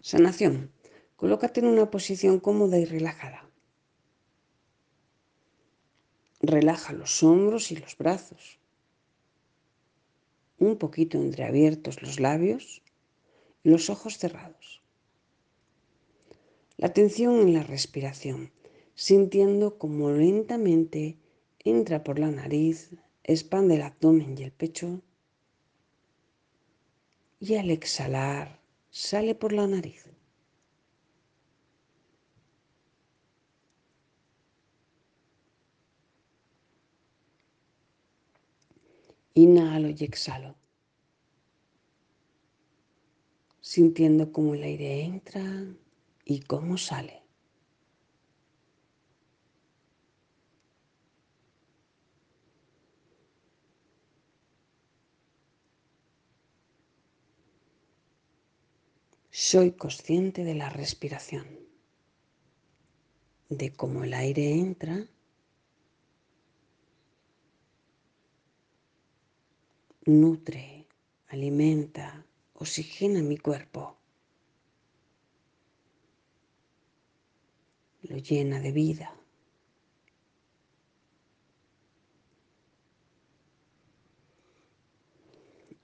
Sanación. Colócate en una posición cómoda y relajada. Relaja los hombros y los brazos. Un poquito entreabiertos los labios y los ojos cerrados. La atención en la respiración, sintiendo como lentamente entra por la nariz, expande el abdomen y el pecho y al exhalar sale por la nariz. Inhalo y exhalo, sintiendo cómo el aire entra y cómo sale. Soy consciente de la respiración, de cómo el aire entra nutre, alimenta, oxigena mi cuerpo, lo llena de vida.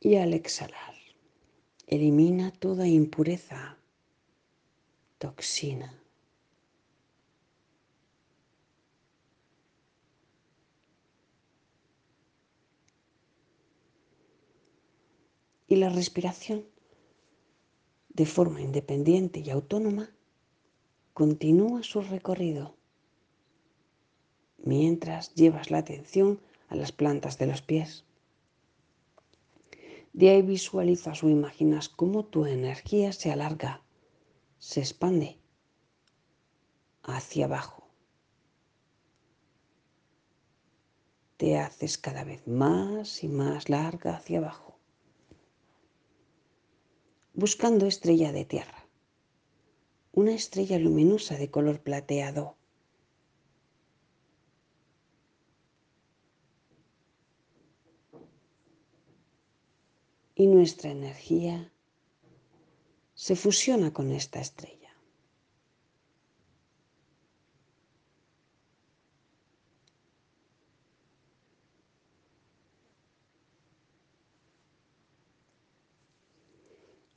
Y al exhalar, elimina toda impureza, toxina. y la respiración de forma independiente y autónoma continúa su recorrido mientras llevas la atención a las plantas de los pies. De ahí visualizas o imaginas cómo tu energía se alarga, se expande hacia abajo. Te haces cada vez más y más larga hacia abajo buscando estrella de tierra, una estrella luminosa de color plateado. Y nuestra energía se fusiona con esta estrella.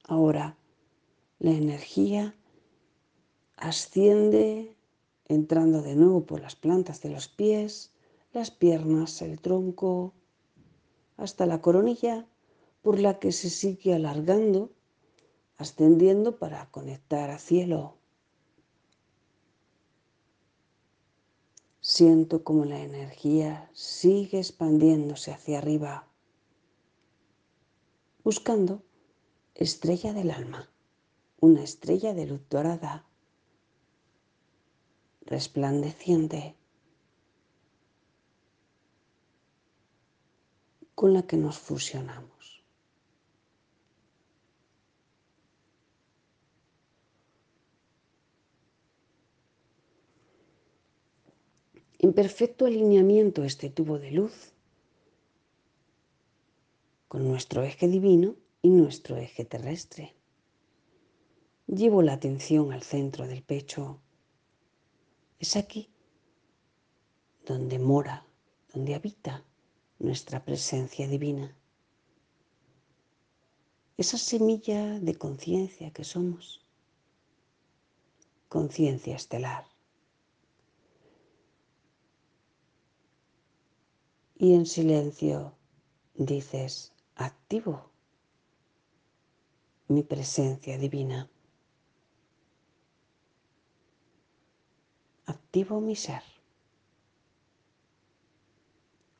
Ahora la energía asciende entrando de nuevo por las plantas de los pies, las piernas, el tronco, hasta la coronilla por la que se sigue alargando, ascendiendo para conectar a cielo. Siento como la energía sigue expandiéndose hacia arriba, buscando estrella del alma, una estrella de luz dorada, resplandeciente, con la que nos fusionamos. En perfecto alineamiento este tubo de luz con nuestro eje divino y nuestro eje terrestre. Llevo la atención al centro del pecho. Es aquí donde mora, donde habita nuestra presencia divina. Esa semilla de conciencia que somos. Conciencia estelar. Y en silencio dices, activo mi presencia divina. Activo mi ser.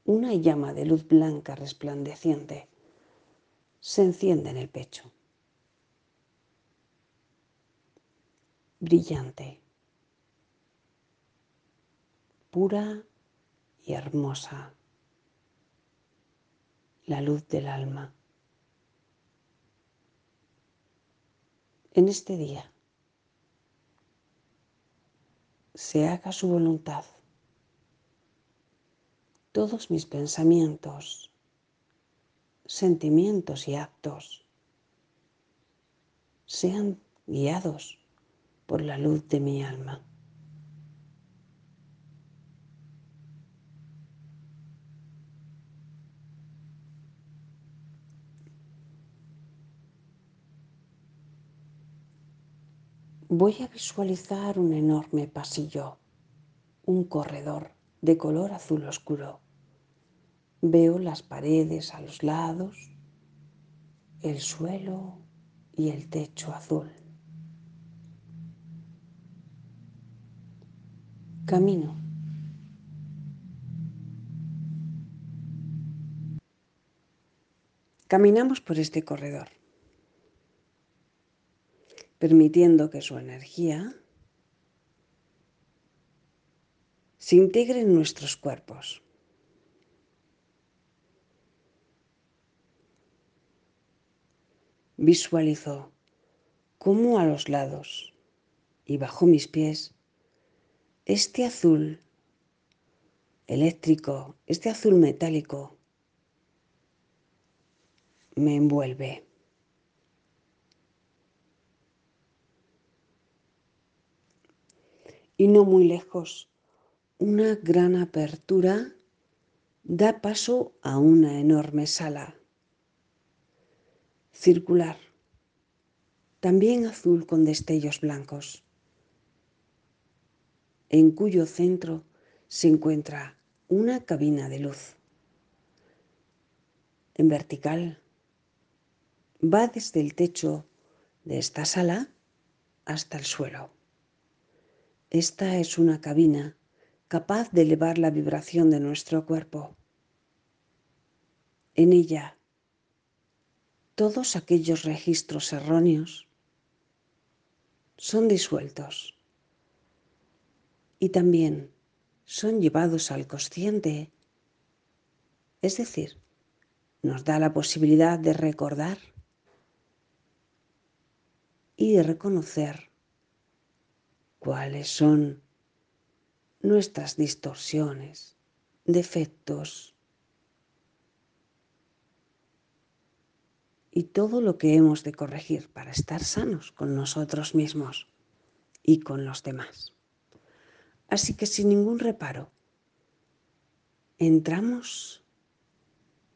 Una llama de luz blanca resplandeciente se enciende en el pecho. Brillante, pura y hermosa, la luz del alma. en este día se haga su voluntad. Todos mis pensamientos, sentimientos y actos sean guiados por la luz de mi alma. Voy a visualizar un enorme pasillo, un corredor de color azul oscuro. Veo las paredes a los lados, el suelo y el techo azul. Camino. Caminamos por este corredor permitiendo que su energía se integre en nuestros cuerpos. Visualizo cómo a los lados y bajo mis pies este azul eléctrico, este azul metálico me envuelve. Y no muy lejos, una gran apertura da paso a una enorme sala, circular, también azul con destellos blancos, en cuyo centro se encuentra una cabina de luz. En vertical, va desde el techo de esta sala hasta el suelo. Esta es una cabina capaz de elevar la vibración de nuestro cuerpo. En ella, todos aquellos registros erróneos son disueltos y también son llevados al consciente, es decir, nos da la posibilidad de recordar y de reconocer cuáles son nuestras distorsiones, defectos y todo lo que hemos de corregir para estar sanos con nosotros mismos y con los demás. Así que sin ningún reparo, entramos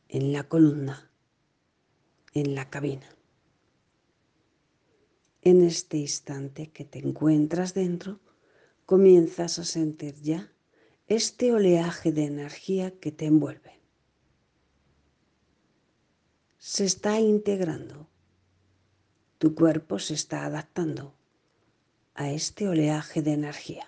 en la columna, en la cabina en este instante que te encuentras dentro, comienzas a sentir ya este oleaje de energía que te envuelve. Se está integrando. Tu cuerpo se está adaptando a este oleaje de energía.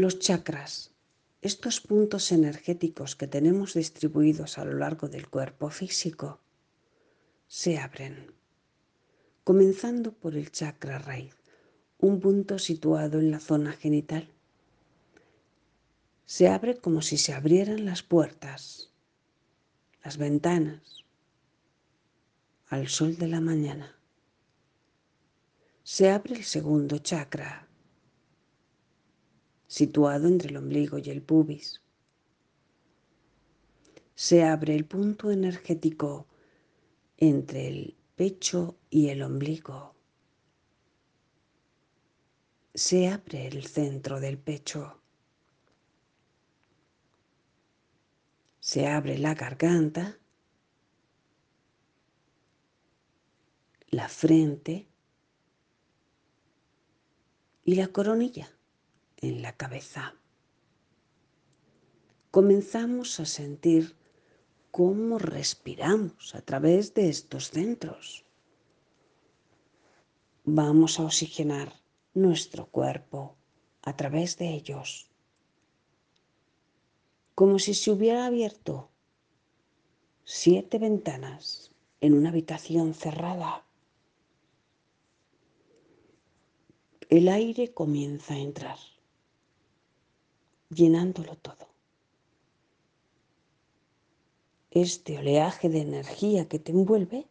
Los chakras, estos puntos energéticos que tenemos distribuidos a lo largo del cuerpo físico, se abren, comenzando por el chakra raíz, un punto situado en la zona genital. Se abre como si se abrieran las puertas, las ventanas, al sol de la mañana. Se abre el segundo chakra, situado entre el ombligo y el pubis. Se abre el punto energético entre el pecho y el ombligo. Se abre el centro del pecho. Se abre la garganta, la frente y la coronilla en la cabeza. Comenzamos a sentir cómo respiramos a través de estos centros. Vamos a oxigenar nuestro cuerpo a través de ellos, como si se hubiera abierto siete ventanas en una habitación cerrada. El aire comienza a entrar llenándolo todo. Este oleaje de energía que te envuelve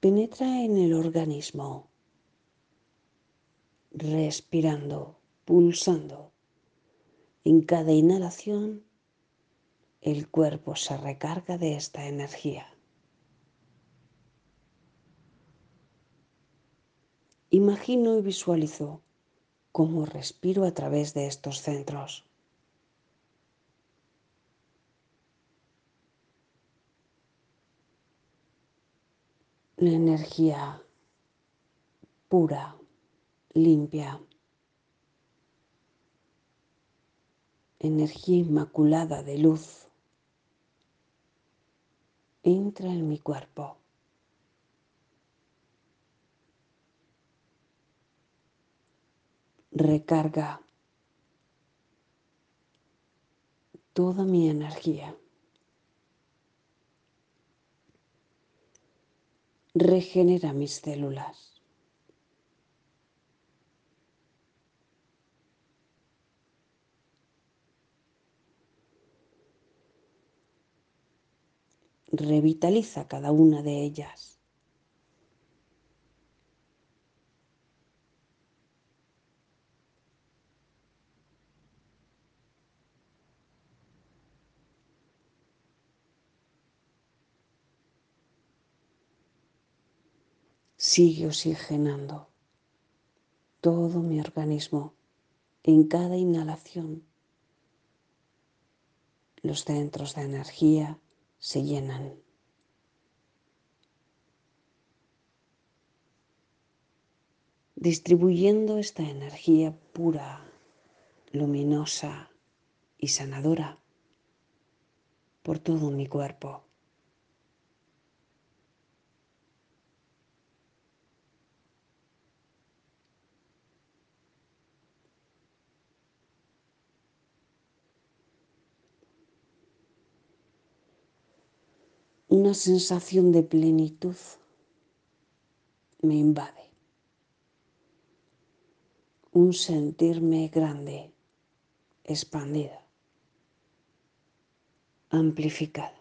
penetra en el organismo, respirando, pulsando En cada inhalación, el cuerpo se recarga de esta energía. Imagino y visualizo cómo respiro a través de estos centros. La energía pura, limpia, energía inmaculada de luz entra en mi cuerpo. Recarga toda mi energía. Regenera mis células. revitaliza cada una de ellas. Sigue oxigenando todo mi organismo en cada inhalación. Los centros de energía se llenan. distribuyendo esta energía pura, luminosa y sanadora por todo mi cuerpo. Una sensación de plenitud me invade. Un sentirme grande, expandida, amplificada.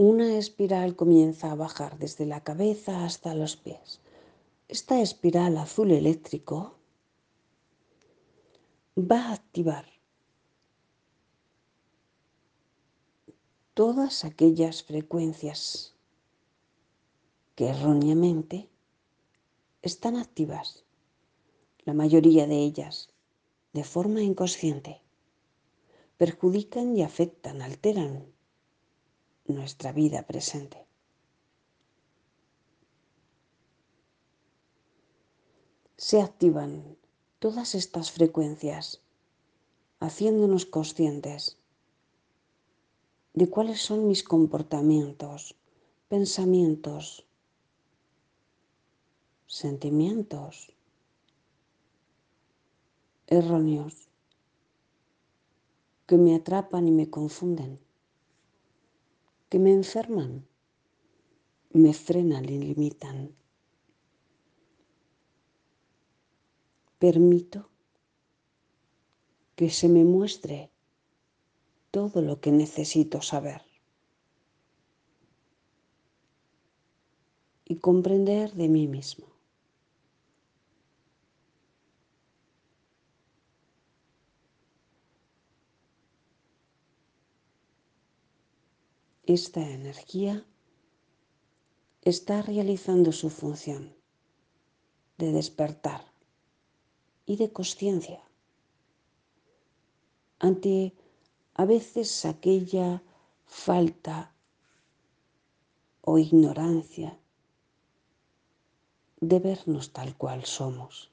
Una espiral comienza a bajar desde la cabeza hasta los pies. Esta espiral azul eléctrico va a activar todas aquellas frecuencias que erróneamente están activas, la mayoría de ellas de forma inconsciente, perjudican y afectan, alteran nuestra vida presente. Se activan todas estas frecuencias haciéndonos conscientes de cuáles son mis comportamientos, pensamientos, sentimientos erróneos que me atrapan y me confunden que me enferman, me frenan y limitan. Permito que se me muestre todo lo que necesito saber y comprender de mí mismo. Esta energía está realizando su función de despertar y de conciencia ante a veces aquella falta o ignorancia de vernos tal cual somos,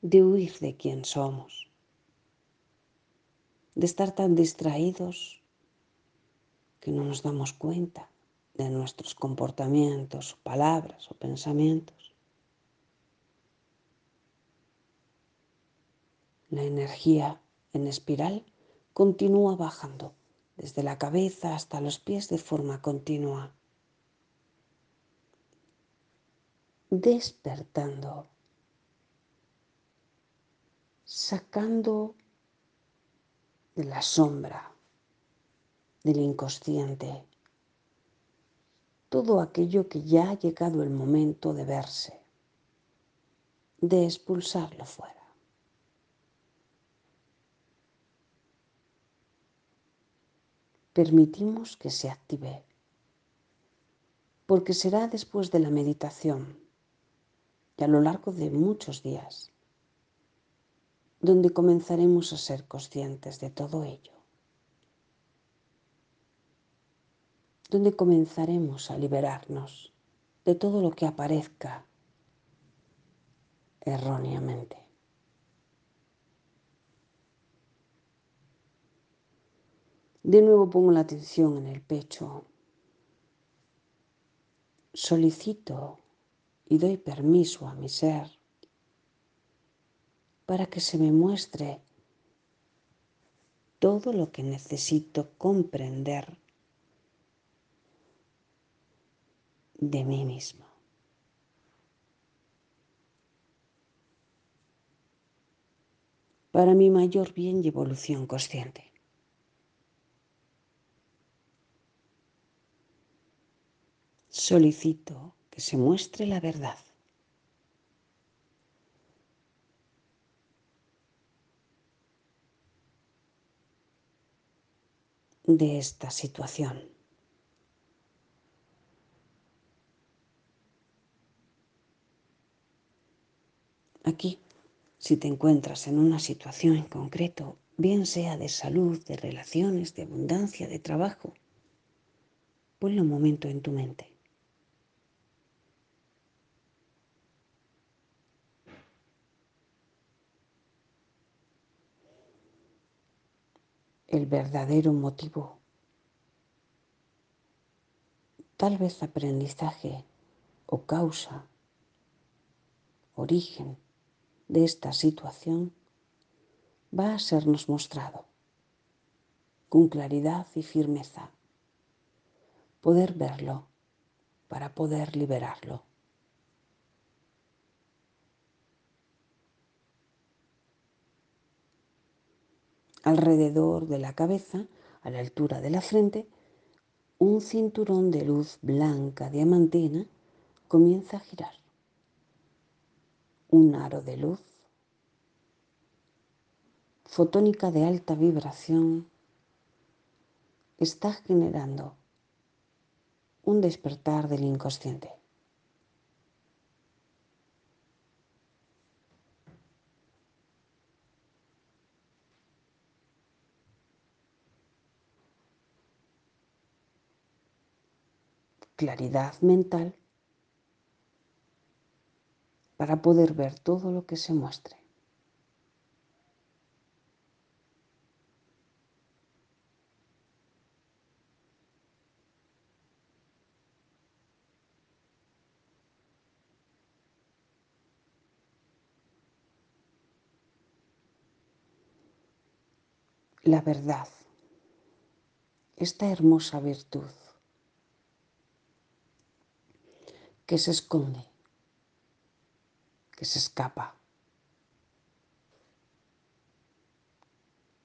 de huir de quién somos, de estar tan distraídos que no nos damos cuenta de nuestros comportamientos, palabras o pensamientos. La energía en espiral continúa bajando desde la cabeza hasta los pies de forma continua, despertando, sacando de la sombra, del inconsciente, todo aquello que ya ha llegado el momento de verse, de expulsarlo fuera. Permitimos que se active, porque será después de la meditación y a lo largo de muchos días donde comenzaremos a ser conscientes de todo ello. Donde comenzaremos a liberarnos de todo lo que aparezca erróneamente. De nuevo pongo la atención en el pecho. Solicito y doy permiso a mi ser para que se me muestre todo lo que necesito comprender de mí mismo. Para mi mayor bien y evolución consciente. Solicito que se muestre la verdad. de esta situación. Aquí, si te encuentras en una situación en concreto, bien sea de salud, de relaciones, de abundancia, de trabajo, ponle un momento en tu mente. El verdadero motivo, tal vez aprendizaje o causa, origen de esta situación va a sernos mostrado con claridad y firmeza. Poder verlo para poder liberarlo. Alrededor de la cabeza, a la altura de la frente, un cinturón de luz blanca diamantina comienza a girar. Un aro de luz fotónica de alta vibración está generando un despertar del inconsciente. Claridad mental para poder ver todo lo que se muestre. la verdad, esta hermosa virtud que se esconde, que se escapa,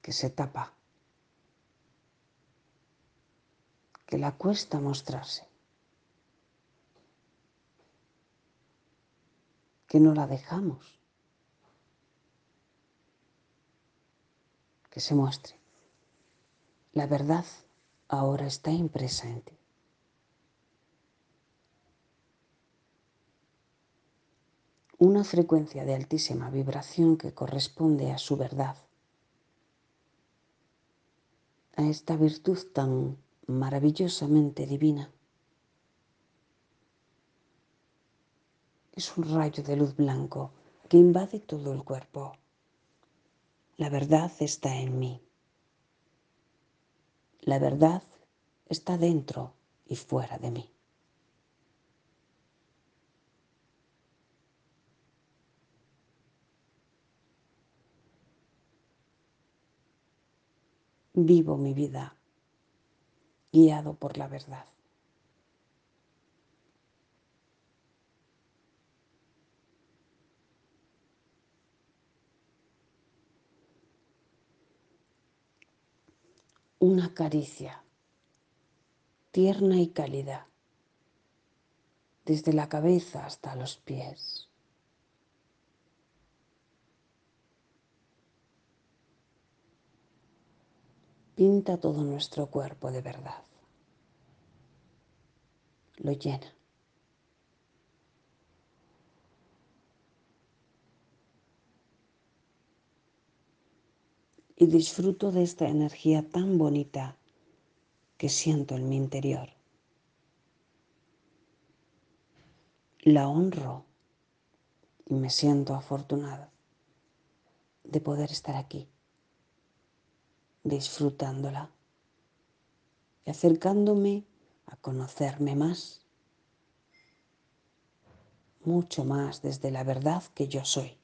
que se tapa, que la cuesta mostrarse, que no la dejamos. que se muestre. La verdad ahora está impresa en ti. Una frecuencia de altísima vibración que corresponde a su verdad, a esta virtud tan maravillosamente divina. Es un rayo de luz blanco que invade todo el cuerpo. La verdad está en mí. La verdad está dentro y fuera de mí. Vivo mi vida guiado por la verdad. una caricia tierna y cálida desde la cabeza hasta los pies. Pinta todo nuestro cuerpo de verdad. Lo llena. Y disfruto de esta energía tan bonita que siento en mi interior. La honro y me siento afortunada de poder estar aquí disfrutándola y acercándome a conocerme más, mucho más desde la verdad que yo soy.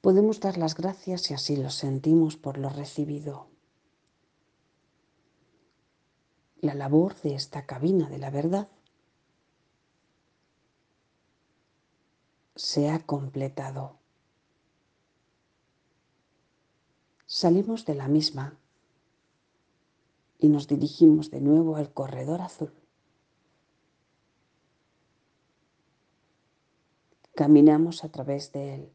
Podemos dar las gracias si así lo sentimos por lo recibido. La labor de esta cabina de la verdad se ha completado. Salimos de la misma y nos dirigimos de nuevo al corredor azul. Caminamos a través de él,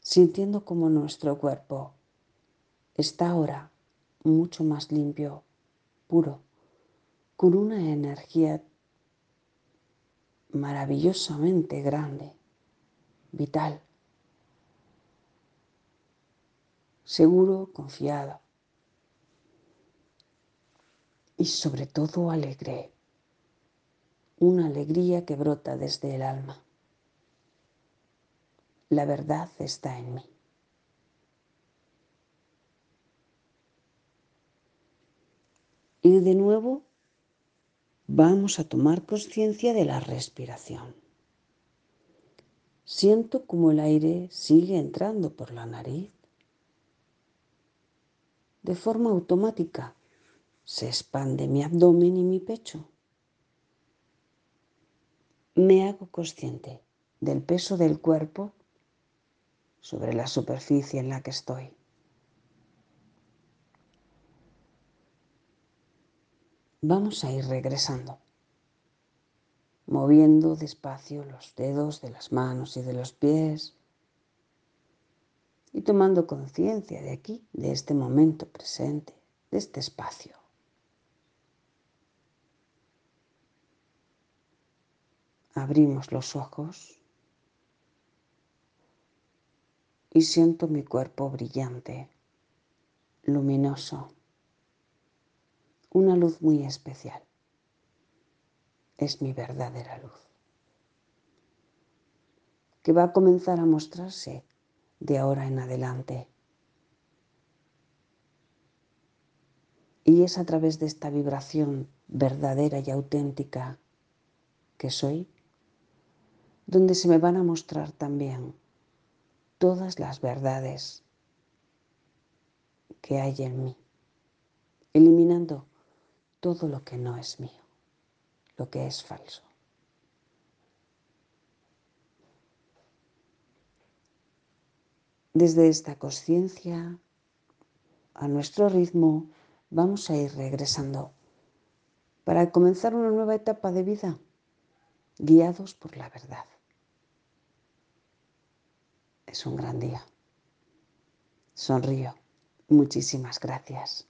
sintiendo como nuestro cuerpo está ahora mucho más limpio, puro, con una energía maravillosamente grande vital, seguro, confiado y sobre todo alegre, una alegría que brota desde el alma. La verdad está en mí. Y de nuevo vamos a tomar conciencia de la respiración. Siento como el aire sigue entrando por la nariz. De forma automática se expande mi abdomen y mi pecho. Me hago consciente del peso del cuerpo sobre la superficie en la que estoy. Vamos a ir regresando moviendo despacio los dedos de las manos y de los pies y tomando conciencia de aquí, de este momento presente, de este espacio. Abrimos los ojos y siento mi cuerpo brillante, luminoso, una luz muy especial es mi verdadera luz, que va a comenzar a mostrarse de ahora en adelante. Y es a través de esta vibración verdadera y auténtica que soy, donde se me van a mostrar también todas las verdades que hay en mí, eliminando todo lo que no es mío lo que es falso. Desde esta conciencia, a nuestro ritmo, vamos a ir regresando para comenzar una nueva etapa de vida, guiados por la verdad. Es un gran día. Sonrío. Muchísimas gracias.